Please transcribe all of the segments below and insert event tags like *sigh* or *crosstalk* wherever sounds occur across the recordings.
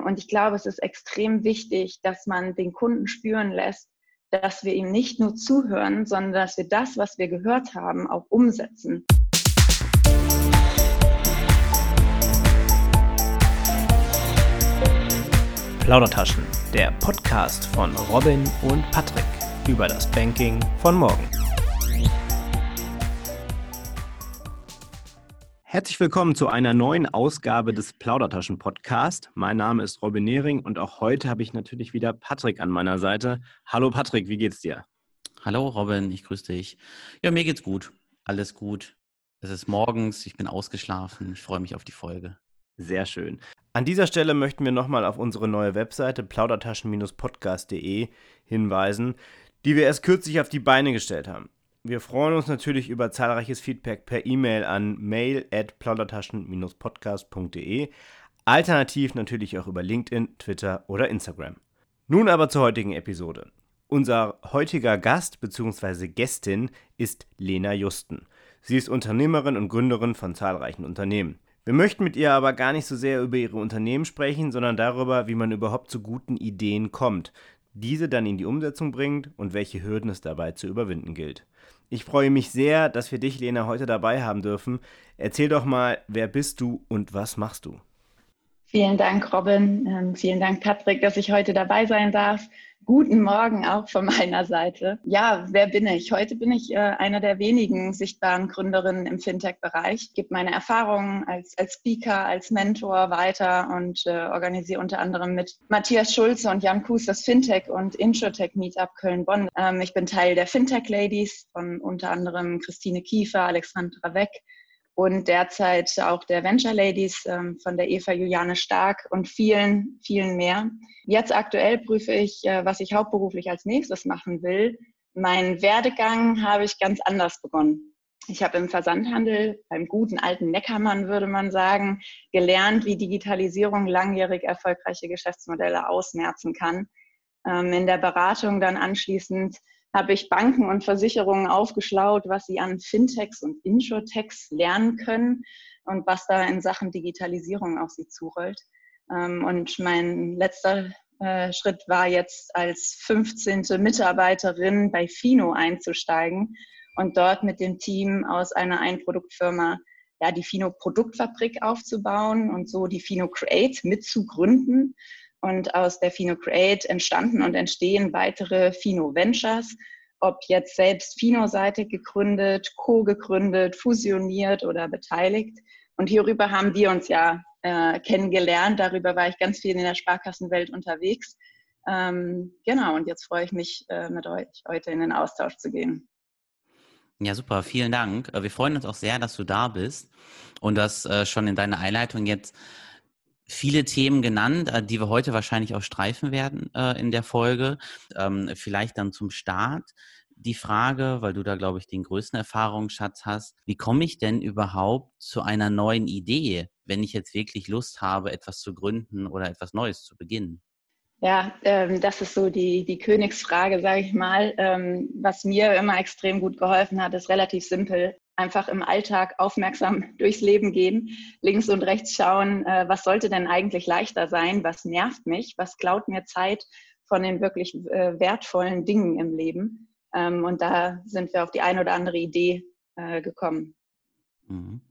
Und ich glaube, es ist extrem wichtig, dass man den Kunden spüren lässt, dass wir ihm nicht nur zuhören, sondern dass wir das, was wir gehört haben, auch umsetzen. Plaudertaschen, der Podcast von Robin und Patrick über das Banking von morgen. Herzlich willkommen zu einer neuen Ausgabe des Plaudertaschen Podcast. Mein Name ist Robin Nehring und auch heute habe ich natürlich wieder Patrick an meiner Seite. Hallo Patrick, wie geht's dir? Hallo Robin, ich grüße dich. Ja, mir geht's gut. Alles gut. Es ist morgens, ich bin ausgeschlafen. Ich freue mich auf die Folge. Sehr schön. An dieser Stelle möchten wir nochmal auf unsere neue Webseite plaudertaschen-podcast.de hinweisen, die wir erst kürzlich auf die Beine gestellt haben. Wir freuen uns natürlich über zahlreiches Feedback per E-Mail an mail at plaudertaschen-podcast.de, alternativ natürlich auch über LinkedIn, Twitter oder Instagram. Nun aber zur heutigen Episode. Unser heutiger Gast bzw. Gästin ist Lena Justen. Sie ist Unternehmerin und Gründerin von zahlreichen Unternehmen. Wir möchten mit ihr aber gar nicht so sehr über ihre Unternehmen sprechen, sondern darüber, wie man überhaupt zu guten Ideen kommt, diese dann in die Umsetzung bringt und welche Hürden es dabei zu überwinden gilt. Ich freue mich sehr, dass wir dich, Lena, heute dabei haben dürfen. Erzähl doch mal, wer bist du und was machst du? Vielen Dank, Robin. Ähm, vielen Dank, Patrick, dass ich heute dabei sein darf. Guten Morgen auch von meiner Seite. Ja, wer bin ich? Heute bin ich äh, eine der wenigen sichtbaren Gründerinnen im Fintech-Bereich. Ich gebe meine Erfahrungen als, als Speaker, als Mentor weiter und äh, organisiere unter anderem mit Matthias Schulze und Jan Kuss das Fintech und Insurtech Meetup Köln-Bonn. Ähm, ich bin Teil der Fintech-Ladies von unter anderem Christine Kiefer, Alexandra Weck, und derzeit auch der Venture Ladies ähm, von der Eva Juliane Stark und vielen, vielen mehr. Jetzt aktuell prüfe ich, äh, was ich hauptberuflich als nächstes machen will. Mein Werdegang habe ich ganz anders begonnen. Ich habe im Versandhandel, beim guten alten Neckermann würde man sagen, gelernt, wie Digitalisierung langjährig erfolgreiche Geschäftsmodelle ausmerzen kann. Ähm, in der Beratung dann anschließend habe ich Banken und Versicherungen aufgeschlaut, was sie an Fintechs und Insurtechs lernen können und was da in Sachen Digitalisierung auf sie zurollt. Ähm, und mein letzter äh, Schritt war jetzt als 15. Mitarbeiterin bei Fino einzusteigen und dort mit dem Team aus einer Einproduktfirma ja, die Fino Produktfabrik aufzubauen und so die Fino Create mitzugründen und aus der Fino Create entstanden und entstehen weitere Fino Ventures, ob jetzt selbst Fino-seitig gegründet, co-gegründet, fusioniert oder beteiligt. Und hierüber haben wir uns ja äh, kennengelernt. Darüber war ich ganz viel in der Sparkassenwelt unterwegs. Ähm, genau, und jetzt freue ich mich, äh, mit euch heute in den Austausch zu gehen. Ja, super, vielen Dank. Äh, wir freuen uns auch sehr, dass du da bist und das äh, schon in deiner Einleitung jetzt viele Themen genannt, äh, die wir heute wahrscheinlich auch streifen werden äh, in der Folge. Ähm, vielleicht dann zum Start die Frage, weil du da, glaube ich, den größten Erfahrungsschatz hast. Wie komme ich denn überhaupt zu einer neuen Idee, wenn ich jetzt wirklich Lust habe, etwas zu gründen oder etwas Neues zu beginnen? Ja, ähm, das ist so die, die Königsfrage, sage ich mal. Ähm, was mir immer extrem gut geholfen hat, ist relativ simpel einfach im Alltag aufmerksam *laughs* durchs Leben gehen, links und rechts schauen, äh, was sollte denn eigentlich leichter sein, was nervt mich, was klaut mir Zeit von den wirklich äh, wertvollen Dingen im Leben. Ähm, und da sind wir auf die eine oder andere Idee äh, gekommen. Mhm.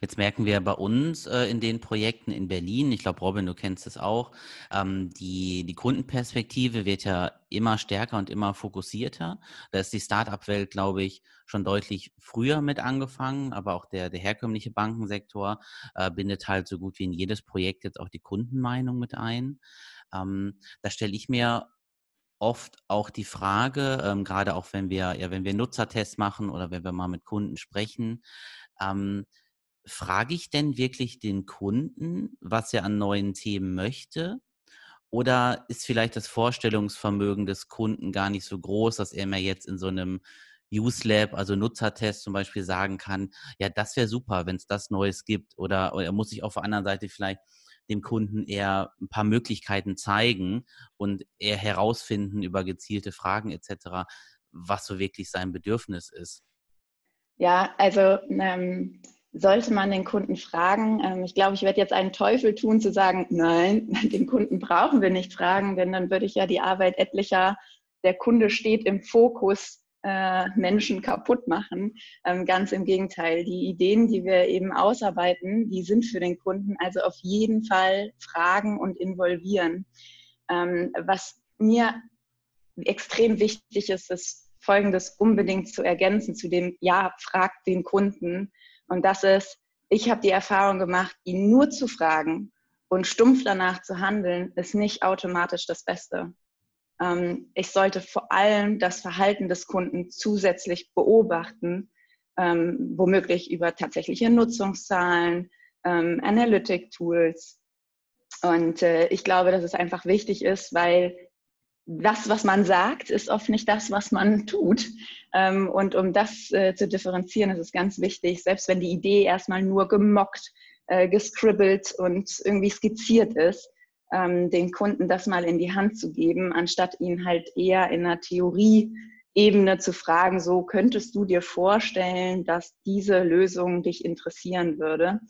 Jetzt merken wir bei uns äh, in den Projekten in Berlin, ich glaube, Robin, du kennst es auch, ähm, die, die Kundenperspektive wird ja immer stärker und immer fokussierter. Da ist die Start-up-Welt, glaube ich, schon deutlich früher mit angefangen, aber auch der, der herkömmliche Bankensektor äh, bindet halt so gut wie in jedes Projekt jetzt auch die Kundenmeinung mit ein. Ähm, da stelle ich mir oft auch die Frage, ähm, gerade auch wenn wir, ja, wenn wir Nutzertests machen oder wenn wir mal mit Kunden sprechen, ähm, frage ich denn wirklich den Kunden, was er an neuen Themen möchte? Oder ist vielleicht das Vorstellungsvermögen des Kunden gar nicht so groß, dass er mir jetzt in so einem Use Lab, also Nutzertest zum Beispiel sagen kann, ja, das wäre super, wenn es das Neues gibt. Oder, oder muss ich auf der anderen Seite vielleicht dem Kunden eher ein paar Möglichkeiten zeigen und eher herausfinden über gezielte Fragen etc., was so wirklich sein Bedürfnis ist. Ja, also ähm, sollte man den Kunden fragen? Ähm, ich glaube, ich werde jetzt einen Teufel tun zu sagen, nein, *laughs* den Kunden brauchen wir nicht fragen, denn dann würde ich ja die Arbeit etlicher, der Kunde steht im Fokus, äh, Menschen kaputt machen. Ähm, ganz im Gegenteil. Die Ideen, die wir eben ausarbeiten, die sind für den Kunden. Also auf jeden Fall fragen und involvieren. Ähm, was mir extrem wichtig ist, ist Folgendes unbedingt zu ergänzen zu dem Ja, fragt den Kunden. Und das ist, ich habe die Erfahrung gemacht, ihn nur zu fragen und stumpf danach zu handeln, ist nicht automatisch das Beste. Ähm, ich sollte vor allem das Verhalten des Kunden zusätzlich beobachten, ähm, womöglich über tatsächliche Nutzungszahlen, ähm, Analytic-Tools. Und äh, ich glaube, dass es einfach wichtig ist, weil das, was man sagt, ist oft nicht das, was man tut. Ähm, und um das äh, zu differenzieren, ist es ganz wichtig, selbst wenn die Idee erstmal nur gemockt, äh, gescribbelt und irgendwie skizziert ist, ähm, den Kunden das mal in die Hand zu geben, anstatt ihn halt eher in einer Theorieebene zu fragen, so könntest du dir vorstellen, dass diese Lösung dich interessieren würde.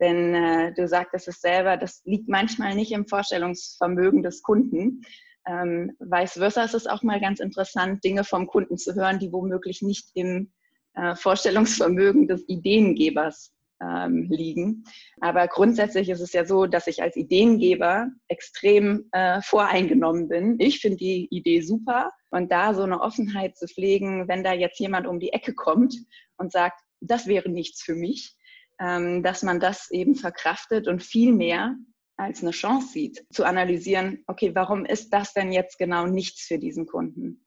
Denn äh, du sagtest es selber, das liegt manchmal nicht im Vorstellungsvermögen des Kunden. Ähm, vice versa ist es auch mal ganz interessant, Dinge vom Kunden zu hören, die womöglich nicht im äh, Vorstellungsvermögen des Ideengebers ähm, liegen. Aber grundsätzlich ist es ja so, dass ich als Ideengeber extrem äh, voreingenommen bin. Ich finde die Idee super und da so eine Offenheit zu pflegen, wenn da jetzt jemand um die Ecke kommt und sagt, das wäre nichts für mich, ähm, dass man das eben verkraftet und viel mehr als eine Chance sieht, zu analysieren, okay, warum ist das denn jetzt genau nichts für diesen Kunden?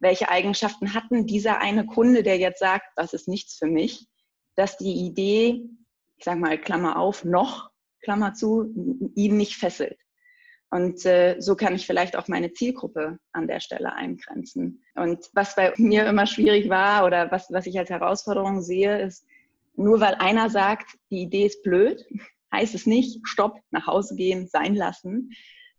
Welche Eigenschaften hatten dieser eine Kunde, der jetzt sagt, das ist nichts für mich, dass die Idee, ich sage mal, Klammer auf, noch, Klammer zu, ihn nicht fesselt. Und äh, so kann ich vielleicht auch meine Zielgruppe an der Stelle eingrenzen. Und was bei mir immer schwierig war oder was, was ich als Herausforderung sehe, ist, nur weil einer sagt, die Idee ist blöd, heißt es nicht, stopp, nach Hause gehen, sein lassen.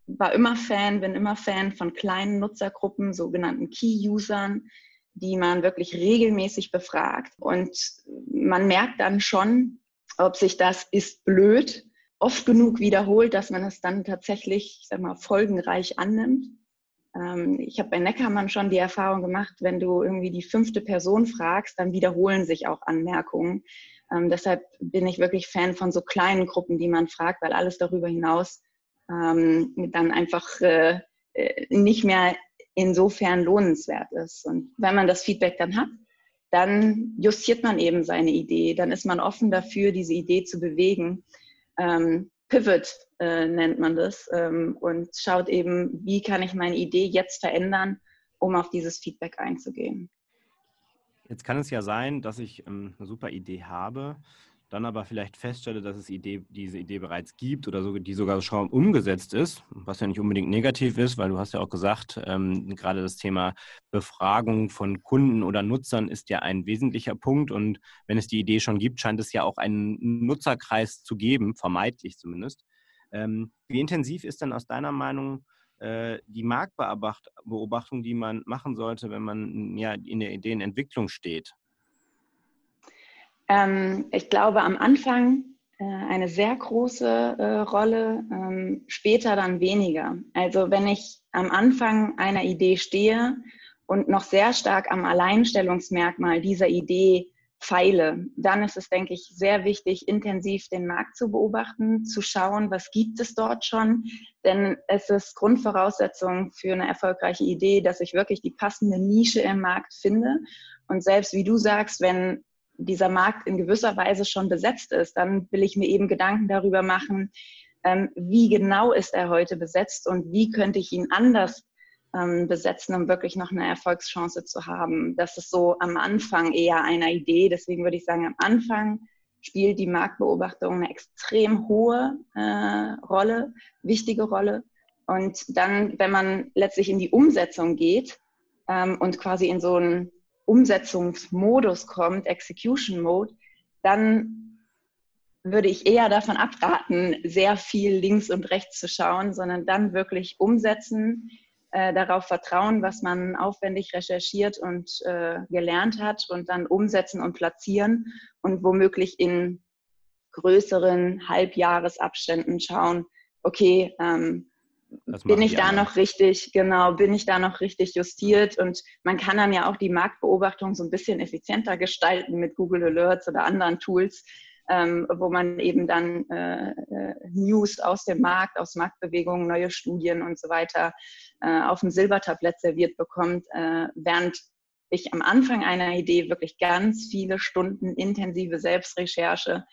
War immer Fan, bin immer Fan von kleinen Nutzergruppen, sogenannten Key-Usern, die man wirklich regelmäßig befragt. Und man merkt dann schon, ob sich das ist blöd oft genug wiederholt, dass man es dann tatsächlich, ich sag mal, folgenreich annimmt. Ähm, ich habe bei Neckermann schon die Erfahrung gemacht, wenn du irgendwie die fünfte Person fragst, dann wiederholen sich auch Anmerkungen. Ähm, deshalb bin ich wirklich Fan von so kleinen Gruppen, die man fragt, weil alles darüber hinaus ähm, dann einfach äh, äh, nicht mehr insofern lohnenswert ist. Und wenn man das Feedback dann hat, dann justiert man eben seine Idee, dann ist man offen dafür, diese Idee zu bewegen. Ähm, Pivot äh, nennt man das ähm, und schaut eben, wie kann ich meine Idee jetzt verändern, um auf dieses Feedback einzugehen. Jetzt kann es ja sein, dass ich ähm, eine super Idee habe, dann aber vielleicht feststelle, dass es Idee, diese Idee bereits gibt oder so, die sogar schon umgesetzt ist, was ja nicht unbedingt negativ ist, weil du hast ja auch gesagt, ähm, gerade das Thema Befragung von Kunden oder Nutzern ist ja ein wesentlicher Punkt und wenn es die Idee schon gibt, scheint es ja auch einen Nutzerkreis zu geben, vermeintlich zumindest. Ähm, wie intensiv ist denn aus deiner Meinung die Marktbeobachtung, die man machen sollte, wenn man ja in der Ideenentwicklung steht? Ähm, ich glaube, am Anfang äh, eine sehr große äh, Rolle, ähm, später dann weniger. Also wenn ich am Anfang einer Idee stehe und noch sehr stark am Alleinstellungsmerkmal dieser Idee feile, dann ist es, denke ich, sehr wichtig, intensiv den Markt zu beobachten, zu schauen, was gibt es dort schon. Denn es ist Grundvoraussetzung für eine erfolgreiche Idee, dass ich wirklich die passende Nische im Markt finde. Und selbst wie du sagst, wenn dieser Markt in gewisser Weise schon besetzt ist, dann will ich mir eben Gedanken darüber machen, ähm, wie genau ist er heute besetzt und wie könnte ich ihn anders ähm, besetzen, um wirklich noch eine Erfolgschance zu haben. Das ist so am Anfang eher einer Idee. Deswegen würde ich sagen, am Anfang spielt die Marktbeobachtung eine extrem hohe äh, Rolle, wichtige Rolle. Und dann, wenn man letztlich in die Umsetzung geht ähm, und quasi in so einen Umsetzungsmodus kommt, Execution Mode, dann würde ich eher davon abraten, sehr viel links und rechts zu schauen, sondern dann wirklich umsetzen, äh, darauf vertrauen, was man aufwendig recherchiert und äh, gelernt hat und dann umsetzen und platzieren und womöglich in größeren Halbjahresabständen schauen, okay, ähm, bin ich da noch richtig, genau, bin ich da noch richtig justiert? Und man kann dann ja auch die Marktbeobachtung so ein bisschen effizienter gestalten mit Google Alerts oder anderen Tools, ähm, wo man eben dann äh, äh, News aus dem Markt, aus Marktbewegungen, neue Studien und so weiter äh, auf dem Silbertablett serviert bekommt, äh, während ich am Anfang einer Idee wirklich ganz viele Stunden intensive Selbstrecherche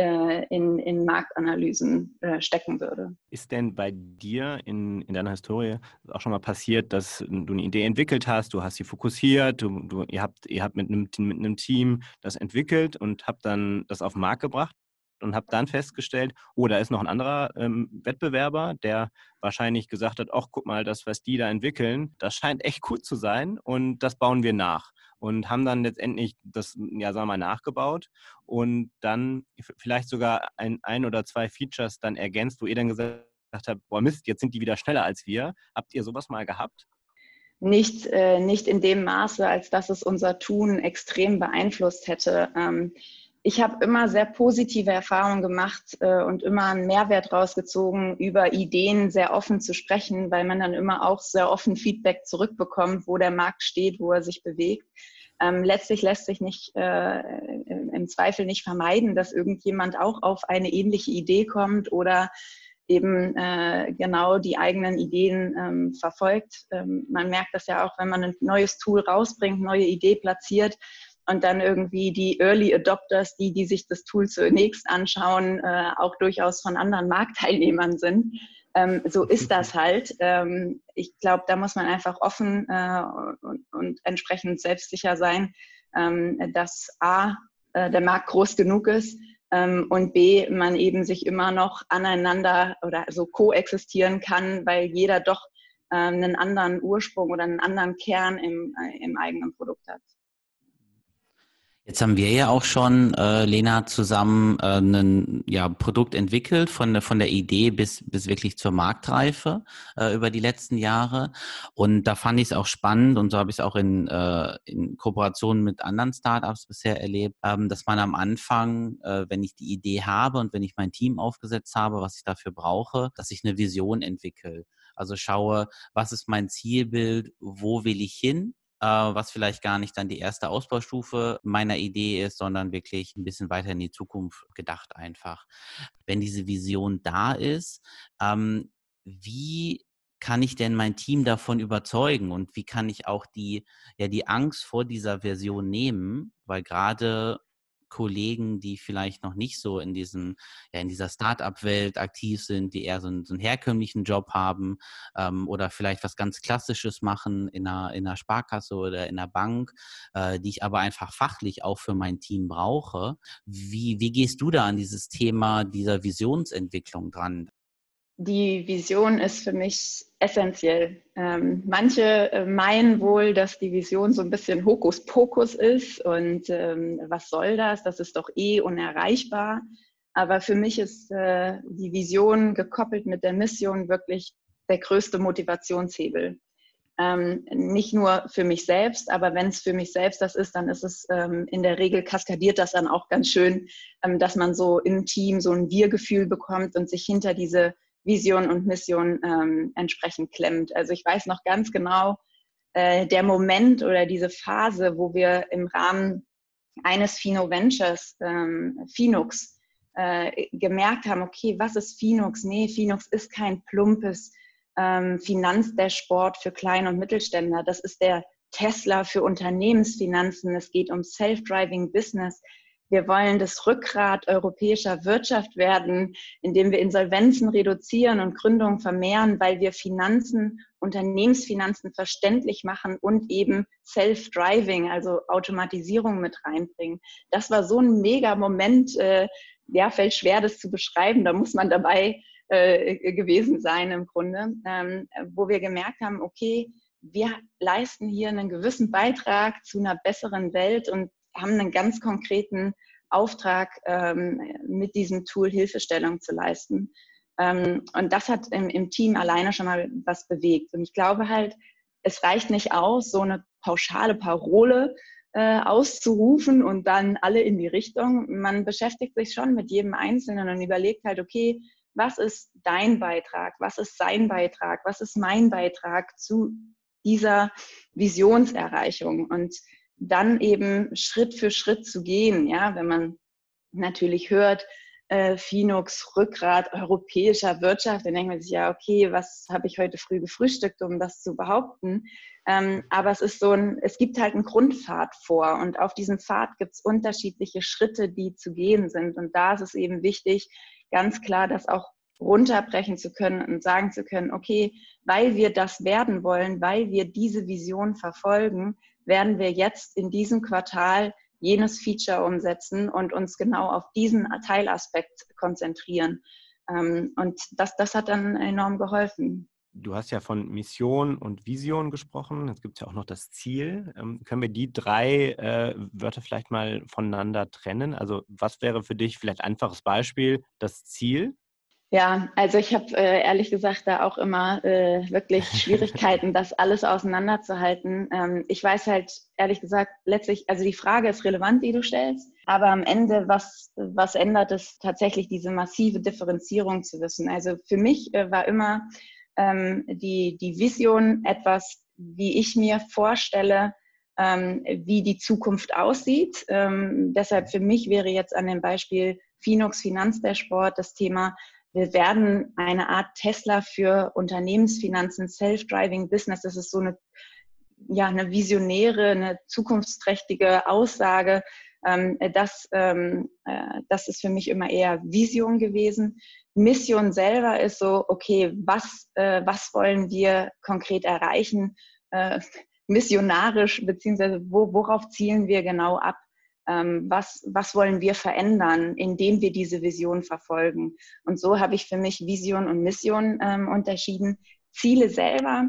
äh, in, in Marktanalysen äh, stecken würde. Ist denn bei dir in, in deiner Historie auch schon mal passiert, dass du eine Idee entwickelt hast, du hast sie fokussiert, du, du, ihr, habt, ihr habt mit einem, mit einem Team das entwickelt und habt dann das auf den Markt gebracht und habe dann festgestellt, oh, da ist noch ein anderer ähm, Wettbewerber, der wahrscheinlich gesagt hat, ach, guck mal, das, was die da entwickeln, das scheint echt gut zu sein und das bauen wir nach. Und haben dann letztendlich das, ja, sagen wir mal, nachgebaut und dann vielleicht sogar ein, ein oder zwei Features dann ergänzt, wo ihr dann gesagt habt, boah Mist, jetzt sind die wieder schneller als wir. Habt ihr sowas mal gehabt? Nicht, äh, nicht in dem Maße, als dass es unser Tun extrem beeinflusst hätte. Ähm, ich habe immer sehr positive Erfahrungen gemacht äh, und immer einen Mehrwert rausgezogen, über Ideen sehr offen zu sprechen, weil man dann immer auch sehr offen Feedback zurückbekommt, wo der Markt steht, wo er sich bewegt. Ähm, letztlich lässt sich nicht äh, im Zweifel nicht vermeiden, dass irgendjemand auch auf eine ähnliche Idee kommt oder eben äh, genau die eigenen Ideen ähm, verfolgt. Ähm, man merkt das ja auch, wenn man ein neues Tool rausbringt, neue Idee platziert, und dann irgendwie die Early Adopters, die, die sich das Tool zunächst anschauen, äh, auch durchaus von anderen Marktteilnehmern sind. Ähm, so ist das halt. Ähm, ich glaube, da muss man einfach offen äh, und, und, entsprechend selbstsicher sein, ähm, dass A, äh, der Markt groß genug ist ähm, und B, man eben sich immer noch aneinander oder so koexistieren kann, weil jeder doch äh, einen anderen Ursprung oder einen anderen Kern im, äh, im eigenen Produkt hat. Jetzt haben wir ja auch schon, äh, Lena, zusammen äh, ein ja, Produkt entwickelt, von, der von der Idee bis, bis wirklich zur Marktreife äh, über die letzten Jahre. Und da fand ich es auch spannend und so habe ich es auch in, äh, in Kooperation mit anderen Startups bisher erlebt, ähm, dass man am Anfang, äh, wenn ich die Idee habe und wenn ich mein Team aufgesetzt habe, was ich dafür brauche, dass ich eine Vision entwickle. Also schaue, was ist mein Zielbild, wo will ich hin was vielleicht gar nicht dann die erste Ausbaustufe meiner Idee ist, sondern wirklich ein bisschen weiter in die Zukunft gedacht einfach. Wenn diese Vision da ist, ähm, wie kann ich denn mein Team davon überzeugen und wie kann ich auch die, ja, die Angst vor dieser Version nehmen? Weil gerade Kollegen, die vielleicht noch nicht so in diesem, ja, in dieser Start-up-Welt aktiv sind, die eher so einen, so einen herkömmlichen Job haben ähm, oder vielleicht was ganz Klassisches machen in einer, in einer Sparkasse oder in einer Bank, äh, die ich aber einfach fachlich auch für mein Team brauche. Wie, wie gehst du da an dieses Thema dieser Visionsentwicklung dran? Die Vision ist für mich essentiell. Ähm, manche äh, meinen wohl, dass die Vision so ein bisschen Hokuspokus ist und ähm, was soll das? Das ist doch eh unerreichbar. Aber für mich ist äh, die Vision gekoppelt mit der Mission wirklich der größte Motivationshebel. Ähm, nicht nur für mich selbst, aber wenn es für mich selbst das ist, dann ist es ähm, in der Regel kaskadiert das dann auch ganz schön, ähm, dass man so im Team so ein Wir-Gefühl bekommt und sich hinter diese Vision und Mission ähm, entsprechend klemmt. Also ich weiß noch ganz genau, äh, der Moment oder diese Phase, wo wir im Rahmen eines Fino Ventures, ähm, Finux, äh, gemerkt haben, okay, was ist Finux? Nee, Finux ist kein plumpes ähm, Finanzdashboard für Klein- und Mittelständler. Das ist der Tesla für Unternehmensfinanzen. Es geht um Self-Driving Business. Wir wollen das Rückgrat europäischer Wirtschaft werden, indem wir Insolvenzen reduzieren und Gründungen vermehren, weil wir Finanzen, Unternehmensfinanzen verständlich machen und eben Self-Driving, also Automatisierung mit reinbringen. Das war so ein mega Moment. Äh, ja, fällt schwer, das zu beschreiben. Da muss man dabei äh, gewesen sein im Grunde, ähm, wo wir gemerkt haben, okay, wir leisten hier einen gewissen Beitrag zu einer besseren Welt und haben einen ganz konkreten Auftrag, ähm, mit diesem Tool Hilfestellung zu leisten. Ähm, und das hat im, im, Team alleine schon mal was bewegt. Und ich glaube halt, es reicht nicht aus, so eine pauschale Parole äh, auszurufen und dann alle in die Richtung. Man beschäftigt sich schon mit jedem Einzelnen und überlegt halt, okay, was ist dein Beitrag? Was ist sein Beitrag? Was ist mein Beitrag zu dieser Visionserreichung? Und dann eben Schritt für Schritt zu gehen, ja, wenn man natürlich hört, äh, Finux, Rückgrat europäischer Wirtschaft, dann denkt man sich ja, okay, was habe ich heute früh gefrühstückt, um das zu behaupten? Ähm, aber es ist so ein, es gibt halt einen Grundpfad vor und auf diesem Pfad gibt es unterschiedliche Schritte, die zu gehen sind. Und da ist es eben wichtig, ganz klar das auch runterbrechen zu können und sagen zu können, okay, weil wir das werden wollen, weil wir diese Vision verfolgen, werden wir jetzt in diesem Quartal jenes Feature umsetzen und uns genau auf diesen Teilaspekt konzentrieren. Ähm, und das, das hat dann enorm geholfen. Du hast ja von Mission und Vision gesprochen. Jetzt gibt es ja auch noch das Ziel. Ähm, können wir die drei äh, Wörter vielleicht mal voneinander trennen? Also was wäre für dich vielleicht einfaches Beispiel das Ziel? Ja, also ich habe äh, ehrlich gesagt da auch immer äh, wirklich *laughs* Schwierigkeiten, das alles auseinanderzuhalten. Ähm, ich weiß halt ehrlich gesagt letztlich, also die Frage ist relevant, die du stellst, aber am Ende, was, was ändert es tatsächlich, diese massive Differenzierung zu wissen? Also für mich äh, war immer ähm, die, die Vision etwas, wie ich mir vorstelle, ähm, wie die Zukunft aussieht. Ähm, deshalb für mich wäre jetzt an dem Beispiel Finux Finanzdashboard das Thema, wir werden eine Art Tesla für Unternehmensfinanzen, Self-Driving Business. Das ist so eine, ja, eine visionäre, eine zukunftsträchtige Aussage. Ähm, das, ähm, äh, das ist für mich immer eher Vision gewesen. Mission selber ist so, okay, was, äh, was wollen wir konkret erreichen? Äh, missionarisch, beziehungsweise wo, worauf zielen wir genau ab? Ähm, was, was wollen wir verändern, indem wir diese Vision verfolgen. Und so habe ich für mich Vision und Mission ähm, unterschieden. Ziele selber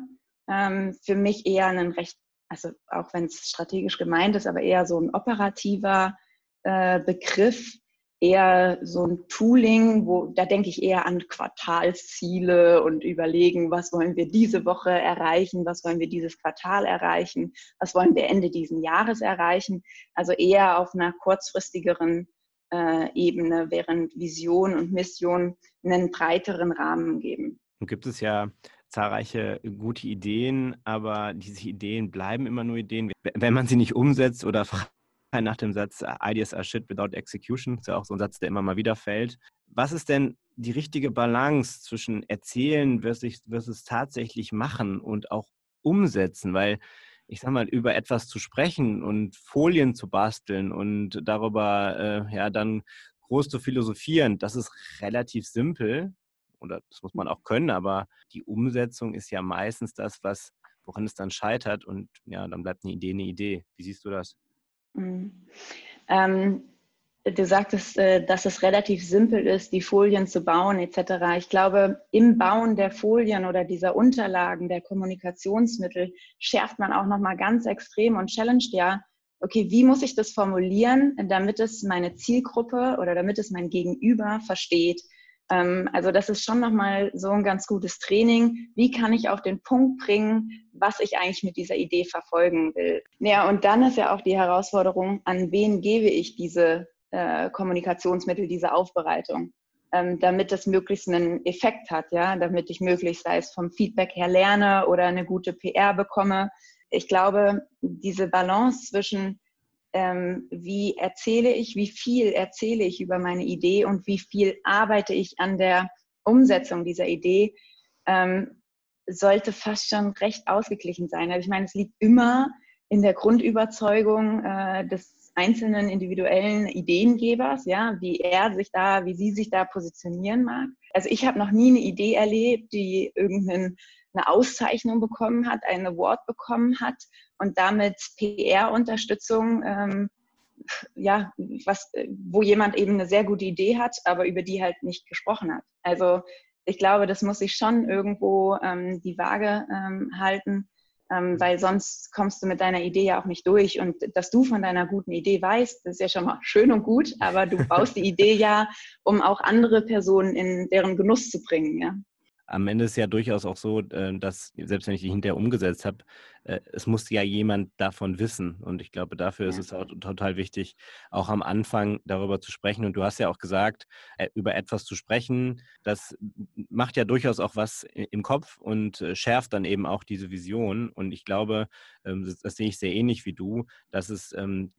ähm, für mich eher ein recht, also auch wenn es strategisch gemeint ist, aber eher so ein operativer äh, Begriff, eher so ein Tooling, wo da denke ich eher an Quartalsziele und überlegen, was wollen wir diese Woche erreichen, was wollen wir dieses Quartal erreichen, was wollen wir Ende dieses Jahres erreichen. Also eher auf einer kurzfristigeren äh, Ebene, während Vision und Mission einen breiteren Rahmen geben. Und gibt es ja zahlreiche gute Ideen, aber diese Ideen bleiben immer nur Ideen, wenn man sie nicht umsetzt oder *laughs* nach dem Satz äh, Ideas are shit without execution. Das ist ja auch so ein Satz, der immer mal wieder fällt. Was ist denn die richtige Balance zwischen erzählen versus, versus tatsächlich machen und auch umsetzen? Weil ich sag mal, über etwas zu sprechen und Folien zu basteln und darüber äh, ja dann groß zu philosophieren, das ist relativ simpel oder das muss man auch können, aber die Umsetzung ist ja meistens das, was woran es dann scheitert und ja, dann bleibt eine Idee eine Idee. Wie siehst du das? Mhm. Ähm, du sagtest, äh, dass es relativ simpel ist, die Folien zu bauen etc. Ich glaube, im Bauen der Folien oder dieser Unterlagen, der Kommunikationsmittel, schärft man auch nochmal ganz extrem und challenged ja, okay, wie muss ich das formulieren, damit es meine Zielgruppe oder damit es mein Gegenüber versteht? Ähm, also das ist schon nochmal so ein ganz gutes Training. Wie kann ich auf den Punkt bringen, was ich eigentlich mit dieser Idee verfolgen will? Ja, und dann ist ja auch die Herausforderung, an wen gebe ich diese äh, Kommunikationsmittel, diese Aufbereitung? Ähm, damit es möglichst einen Effekt hat, ja, damit ich möglichst, sei es vom Feedback her lerne oder eine gute PR bekomme. Ich glaube, diese Balance zwischen ähm, wie erzähle ich, wie viel erzähle ich über meine Idee und wie viel arbeite ich an der Umsetzung dieser Idee, ähm, sollte fast schon recht ausgeglichen sein. Also ich meine, es liegt immer in der Grundüberzeugung äh, des einzelnen individuellen Ideengebers, ja, wie er sich da, wie sie sich da positionieren mag. Also ich habe noch nie eine Idee erlebt, die irgendeinen eine Auszeichnung bekommen hat, einen Award bekommen hat und damit PR-Unterstützung, ähm, ja, was, wo jemand eben eine sehr gute Idee hat, aber über die halt nicht gesprochen hat. Also ich glaube, das muss sich schon irgendwo ähm, die Waage ähm, halten, ähm, weil sonst kommst du mit deiner Idee ja auch nicht durch. Und dass du von deiner guten Idee weißt, das ist ja schon mal schön und gut, aber du baust die Idee ja, um auch andere Personen in deren Genuss zu bringen, ja am Ende ist ja durchaus auch so, äh, dass selbst wenn ich die hinterher umgesetzt habe, es muss ja jemand davon wissen. Und ich glaube, dafür ja. ist es auch total wichtig, auch am Anfang darüber zu sprechen. Und du hast ja auch gesagt, äh, über etwas zu sprechen, das macht ja durchaus auch was im Kopf und äh, schärft dann eben auch diese Vision. Und ich glaube, ähm, das, das sehe ich sehr ähnlich wie du, dass es ähm,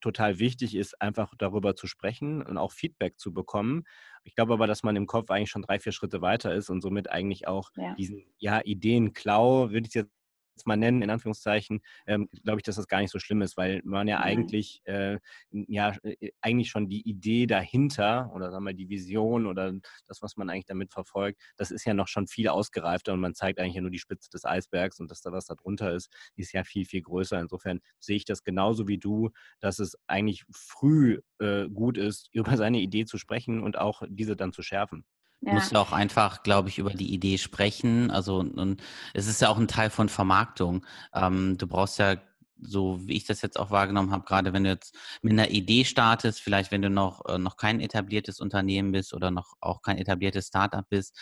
total wichtig ist, einfach darüber zu sprechen und auch Feedback zu bekommen. Ich glaube aber, dass man im Kopf eigentlich schon drei, vier Schritte weiter ist und somit eigentlich auch ja. diesen ja, Ideenklau, würde ich jetzt jetzt mal nennen, in Anführungszeichen, ähm, glaube ich, dass das gar nicht so schlimm ist, weil man ja eigentlich, äh, ja, äh, eigentlich schon die Idee dahinter oder sagen wir die Vision oder das, was man eigentlich damit verfolgt, das ist ja noch schon viel ausgereifter und man zeigt eigentlich ja nur die Spitze des Eisbergs und dass da was da drunter ist, ist ja viel, viel größer. Insofern sehe ich das genauso wie du, dass es eigentlich früh äh, gut ist, *laughs* über seine Idee zu sprechen und auch diese dann zu schärfen. Ja. Muss ja auch einfach, glaube ich, über die Idee sprechen. Also und es ist ja auch ein Teil von Vermarktung. Ähm, du brauchst ja so wie ich das jetzt auch wahrgenommen habe, gerade wenn du jetzt mit einer Idee startest, vielleicht wenn du noch, äh, noch kein etabliertes Unternehmen bist oder noch auch kein etabliertes Startup bist,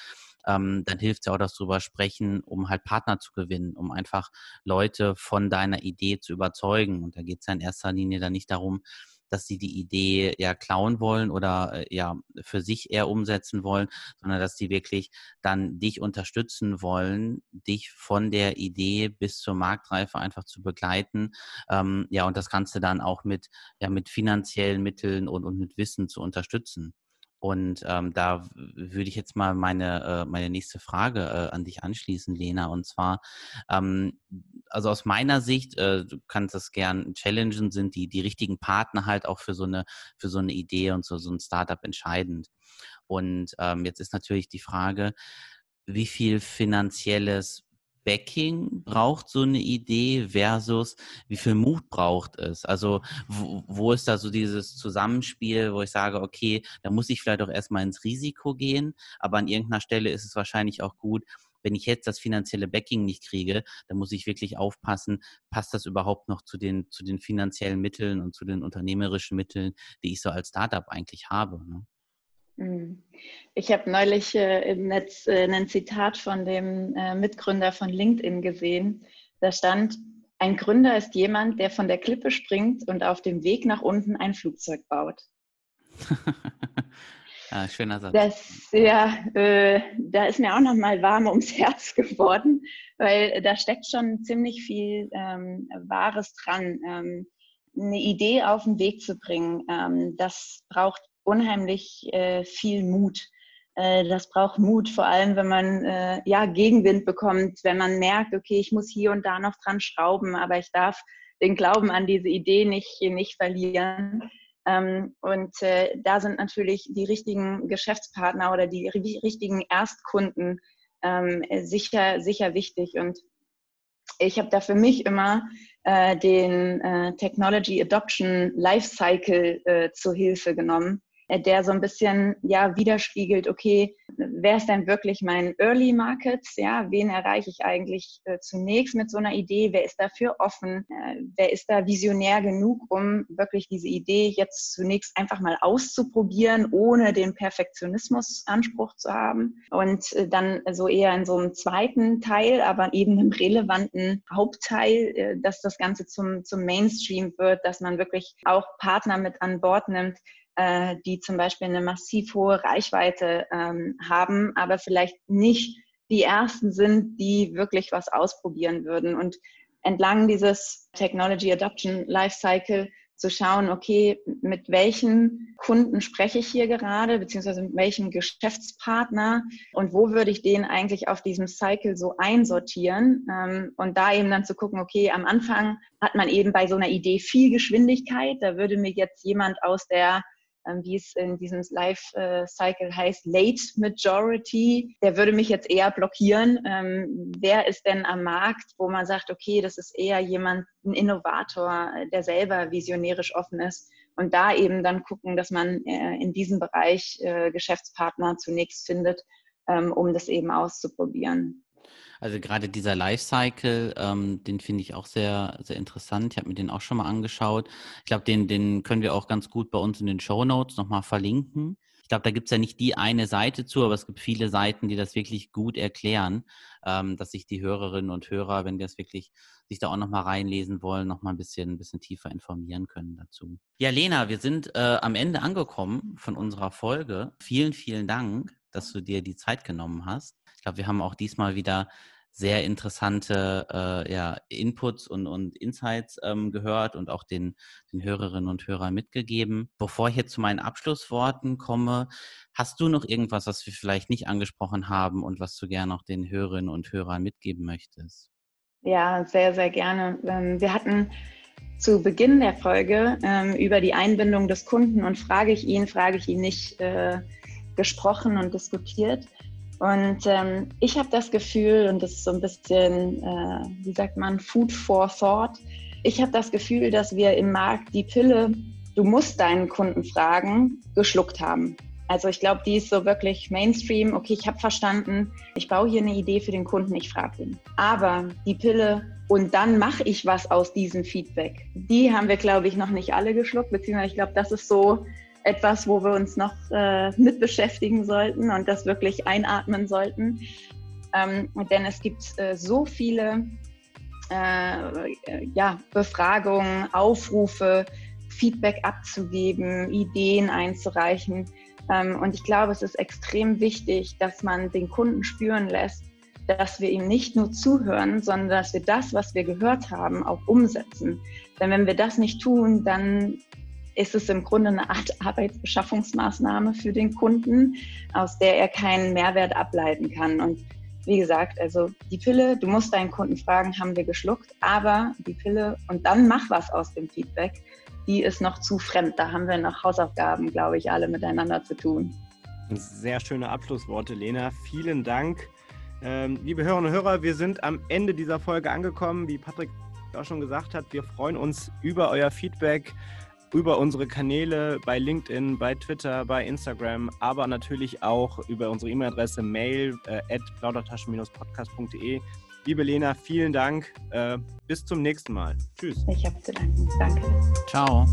ähm, dann hilft es ja auch, dass drüber sprechen, um halt Partner zu gewinnen, um einfach Leute von deiner Idee zu überzeugen. Und da geht es ja in erster Linie dann nicht darum, dass sie die Idee ja klauen wollen oder äh, ja für sich eher umsetzen wollen, sondern dass sie wirklich dann dich unterstützen wollen, dich von der Idee bis zur Marktreife einfach zu begleiten. Ähm, ja, und das Ganze dann auch mit, ja, mit finanziellen Mitteln und, und mit Wissen zu unterstützen. Und ähm, da würde ich jetzt mal meine, äh, meine nächste Frage äh, an dich anschließen, Lena. Und zwar, ähm, also aus meiner Sicht, äh, du kannst das gern challengen, sind die, die richtigen Partner halt auch für so eine, für so eine Idee und so, so ein Startup entscheidend. Und ähm, jetzt ist natürlich die Frage, wie viel finanzielles Backing braucht so eine Idee versus wie viel Mut braucht es? Also wo, wo, ist da so dieses Zusammenspiel, wo ich sage, okay, da muss ich vielleicht auch erstmal ins Risiko gehen, aber an irgendeiner Stelle ist es wahrscheinlich auch gut, wenn ich jetzt das finanzielle Backing nicht kriege, dann muss ich wirklich aufpassen, passt das überhaupt noch zu den, zu den finanziellen Mitteln und zu den unternehmerischen Mitteln, die ich so als Startup eigentlich habe. Ne? Hm. Ich habe neulich äh, im Netz äh, ein Zitat von dem äh, Mitgründer von LinkedIn gesehen. Da stand, ein Gründer ist jemand, der von der Klippe springt und auf dem Weg nach unten ein Flugzeug baut. ja, *laughs* schöner Satz. Das, ja, äh, da ist mir auch noch mal warm ums *laughs* Herz geworden, weil da steckt schon ziemlich viel ähm, Wahres dran. Ähm, eine Idee auf den Weg zu bringen, ähm, das braucht unheimlich äh, viel Mut. Äh, das braucht Mut, vor allem wenn man äh, ja Gegenwind bekommt, wenn man merkt, okay, ich muss hier und da noch dran schrauben, aber ich darf den Glauben an diese Idee nicht, nicht verlieren. Ähm, und äh, da sind natürlich die richtigen Geschäftspartner oder die richtigen Erstkunden ähm, sicher, sicher wichtig. Und ich habe da für mich immer äh, den äh, Technology Adoption Lifecycle äh, zur Hilfe genommen. Äh, der so ein bisschen ja widerspiegelt, okay, wer ist denn wirklich mein Early Markets? Ja, wen erreiche ich eigentlich äh, zunächst mit so einer Idee? Wer ist dafür offen? Äh, wer ist da visionär genug, um wirklich diese Idee jetzt zunächst einfach mal auszuprobieren, ohne den Perfektionismusanspruch zu haben? Und äh, dann so eher in so einem zweiten Teil, aber eben einem relevanten Hauptteil, äh, dass das Ganze zum, zum Mainstream wird, dass man wirklich auch Partner mit an Bord nimmt, äh, die zum Beispiel eine massiv hohe Reichweite ähm, haben, aber vielleicht nicht die ersten sind, die wirklich was ausprobieren würden. Und entlang dieses Technology Adoption Lifecycle zu schauen, okay, mit welchen Kunden spreche ich hier gerade, beziehungsweise mit welchem Geschäftspartner und wo würde ich den eigentlich auf diesem Cycle so einsortieren ähm, und da eben dann zu gucken, okay, am Anfang hat man eben bei so einer Idee viel Geschwindigkeit, da würde mir jetzt jemand aus der wie es in diesem Life-Cycle heißt, Late Majority, der würde mich jetzt eher blockieren. Ähm, wer ist denn am Markt, wo man sagt, okay, das ist eher jemand, ein Innovator, der selber visionärisch offen ist und da eben dann gucken, dass man äh, in diesem Bereich äh, Geschäftspartner zunächst findet, ähm, um das eben auszuprobieren. Also gerade dieser Lifecycle, ähm, den finde ich auch sehr, sehr interessant. Ich habe mir den auch schon mal angeschaut. Ich glaube, den, den können wir auch ganz gut bei uns in den Show Notes nochmal verlinken. Ich glaube, da gibt es ja nicht die eine Seite zu, aber es gibt viele Seiten, die das wirklich gut erklären, ähm, dass sich die Hörerinnen und Hörer, wenn die das wirklich sich da auch nochmal reinlesen wollen, nochmal ein bisschen, ein bisschen tiefer informieren können dazu. Ja, Lena, wir sind äh, am Ende angekommen von unserer Folge. Vielen, vielen Dank, dass du dir die Zeit genommen hast. Glaube, wir haben auch diesmal wieder sehr interessante äh, ja, Inputs und, und Insights ähm, gehört und auch den, den Hörerinnen und Hörern mitgegeben. Bevor ich jetzt zu meinen Abschlussworten komme, hast du noch irgendwas, was wir vielleicht nicht angesprochen haben und was du gerne auch den Hörerinnen und Hörern mitgeben möchtest? Ja, sehr, sehr gerne. Ähm, wir hatten zu Beginn der Folge ähm, über die Einbindung des Kunden und frage ich ihn, frage ich ihn nicht äh, gesprochen und diskutiert. Und ähm, ich habe das Gefühl, und das ist so ein bisschen, äh, wie sagt man, Food for Thought. Ich habe das Gefühl, dass wir im Markt die Pille, du musst deinen Kunden fragen, geschluckt haben. Also ich glaube, die ist so wirklich Mainstream. Okay, ich habe verstanden, ich baue hier eine Idee für den Kunden, ich frage ihn. Aber die Pille und dann mache ich was aus diesem Feedback. Die haben wir, glaube ich, noch nicht alle geschluckt, beziehungsweise ich glaube, das ist so etwas, wo wir uns noch äh, mit beschäftigen sollten und das wirklich einatmen sollten. Ähm, denn es gibt äh, so viele äh, ja, Befragungen, Aufrufe, Feedback abzugeben, Ideen einzureichen. Ähm, und ich glaube, es ist extrem wichtig, dass man den Kunden spüren lässt, dass wir ihm nicht nur zuhören, sondern dass wir das, was wir gehört haben, auch umsetzen. Denn wenn wir das nicht tun, dann ist es im Grunde eine Art Arbeitsbeschaffungsmaßnahme für den Kunden, aus der er keinen Mehrwert ableiten kann. Und wie gesagt, also die Pille, du musst deinen Kunden fragen, haben wir geschluckt, aber die Pille und dann mach was aus dem Feedback, die ist noch zu fremd. Da haben wir noch Hausaufgaben, glaube ich, alle miteinander zu tun. Sehr schöne Abschlussworte, Lena. Vielen Dank. Ähm, liebe Hörerinnen und Hörer, wir sind am Ende dieser Folge angekommen. Wie Patrick auch schon gesagt hat, wir freuen uns über euer Feedback über unsere Kanäle bei LinkedIn, bei Twitter, bei Instagram, aber natürlich auch über unsere E-Mail-Adresse mail äh, at plaudertaschen-podcast.de. Liebe Lena, vielen Dank. Äh, bis zum nächsten Mal. Tschüss. Ich habe zu danken. Danke. Ciao.